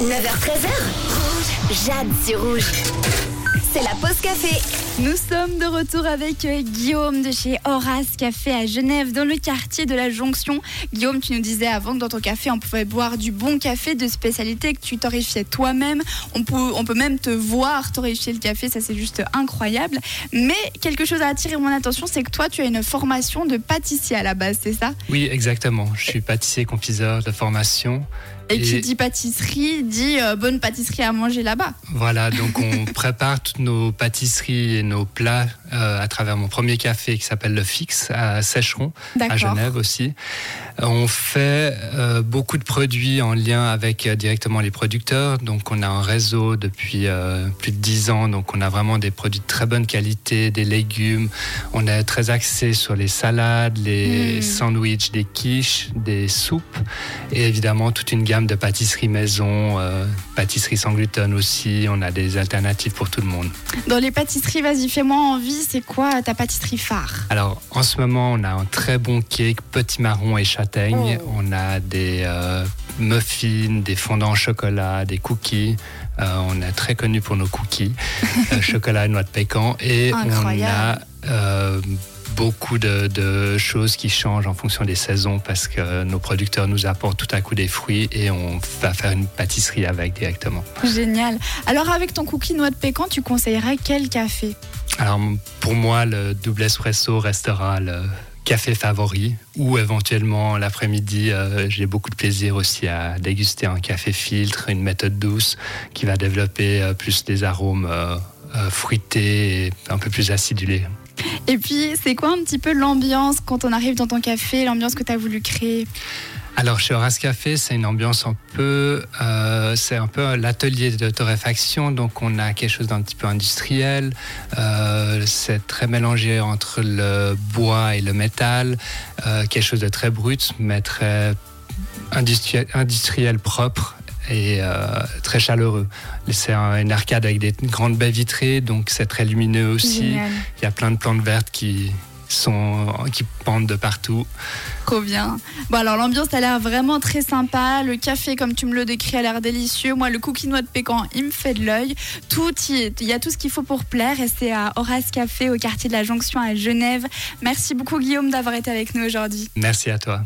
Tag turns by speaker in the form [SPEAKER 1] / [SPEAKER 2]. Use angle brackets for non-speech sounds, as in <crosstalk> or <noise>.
[SPEAKER 1] 9h13h. Rouge. Jade sur rouge. C'est la pause café.
[SPEAKER 2] Nous sommes de retour avec euh, Guillaume de chez Horace Café à Genève, dans le quartier de la Jonction. Guillaume, tu nous disais avant que dans ton café, on pouvait boire du bon café de spécialité que tu torréfiais toi-même. On peut, on peut même te voir torréfier le café, ça c'est juste incroyable. Mais quelque chose a attiré mon attention, c'est que toi, tu as une formation de pâtissier à la base, c'est ça?
[SPEAKER 3] Oui, exactement. Je suis pâtissier confiseur de formation.
[SPEAKER 2] Et, qui dit pâtisserie dit euh, bonne pâtisserie à manger là-bas.
[SPEAKER 3] Voilà, donc on <laughs> prépare toutes nos pâtisseries nos plats euh, à travers mon premier café qui s'appelle Le Fixe à Sécheron, à Genève aussi. On fait euh, beaucoup de produits en lien avec directement les producteurs. Donc on a un réseau depuis plus de 10 ans. Donc on a vraiment des produits de très bonne qualité, des légumes. On est très axé sur les salades, les hmm. sandwichs, des quiches, des soupes et évidemment toute une gamme de pâtisserie maison, euh, pâtisserie sans gluten aussi. On a des alternatives pour tout le monde.
[SPEAKER 2] Dans les pâtisseries, vas-y, fais-moi envie. C'est quoi ta pâtisserie phare?
[SPEAKER 3] Alors, en ce moment, on a un très bon cake petit marron et châtaigne. Oh. On a des euh, muffins, des fondants au chocolat, des cookies. Euh, on est très connu pour nos cookies, <laughs> chocolat et noix de pécan. Et on a beaucoup de, choses qui changent en fonction des saisons parce que nos producteurs nous apportent tout à coup des fruits et on va faire une pâtisserie avec directement.
[SPEAKER 2] Génial. Alors avec ton cookie noix de pécan, tu conseillerais quel café?
[SPEAKER 3] Alors pour moi, le double espresso restera le café favori ou éventuellement l'après-midi, euh, j'ai beaucoup de plaisir aussi à déguster un café filtre, une méthode douce qui va développer euh, plus des arômes euh, fruités et un peu plus acidulés.
[SPEAKER 2] Et puis, c'est quoi un petit peu l'ambiance quand on arrive dans ton café, l'ambiance que tu as voulu créer
[SPEAKER 3] alors chez Horace Café, c'est une ambiance un peu, euh, c'est un peu l'atelier de torréfaction, donc on a quelque chose d'un petit peu industriel. Euh, c'est très mélangé entre le bois et le métal, euh, quelque chose de très brut, mais très industriel, industriel propre et euh, très chaleureux. C'est une arcade avec des grandes baies vitrées, donc c'est très lumineux aussi. Il y a plein de plantes vertes qui sont qui pendent de partout.
[SPEAKER 2] Trop bien. Bon alors l'ambiance a l'air vraiment très sympa. Le café, comme tu me le décris, a l'air délicieux. Moi, le cookie noix de pécan, il me fait de l'œil. Tout il y a tout ce qu'il faut pour plaire. Et c'est à Horace Café, au quartier de la Jonction à Genève. Merci beaucoup Guillaume d'avoir été avec nous aujourd'hui.
[SPEAKER 3] Merci à toi.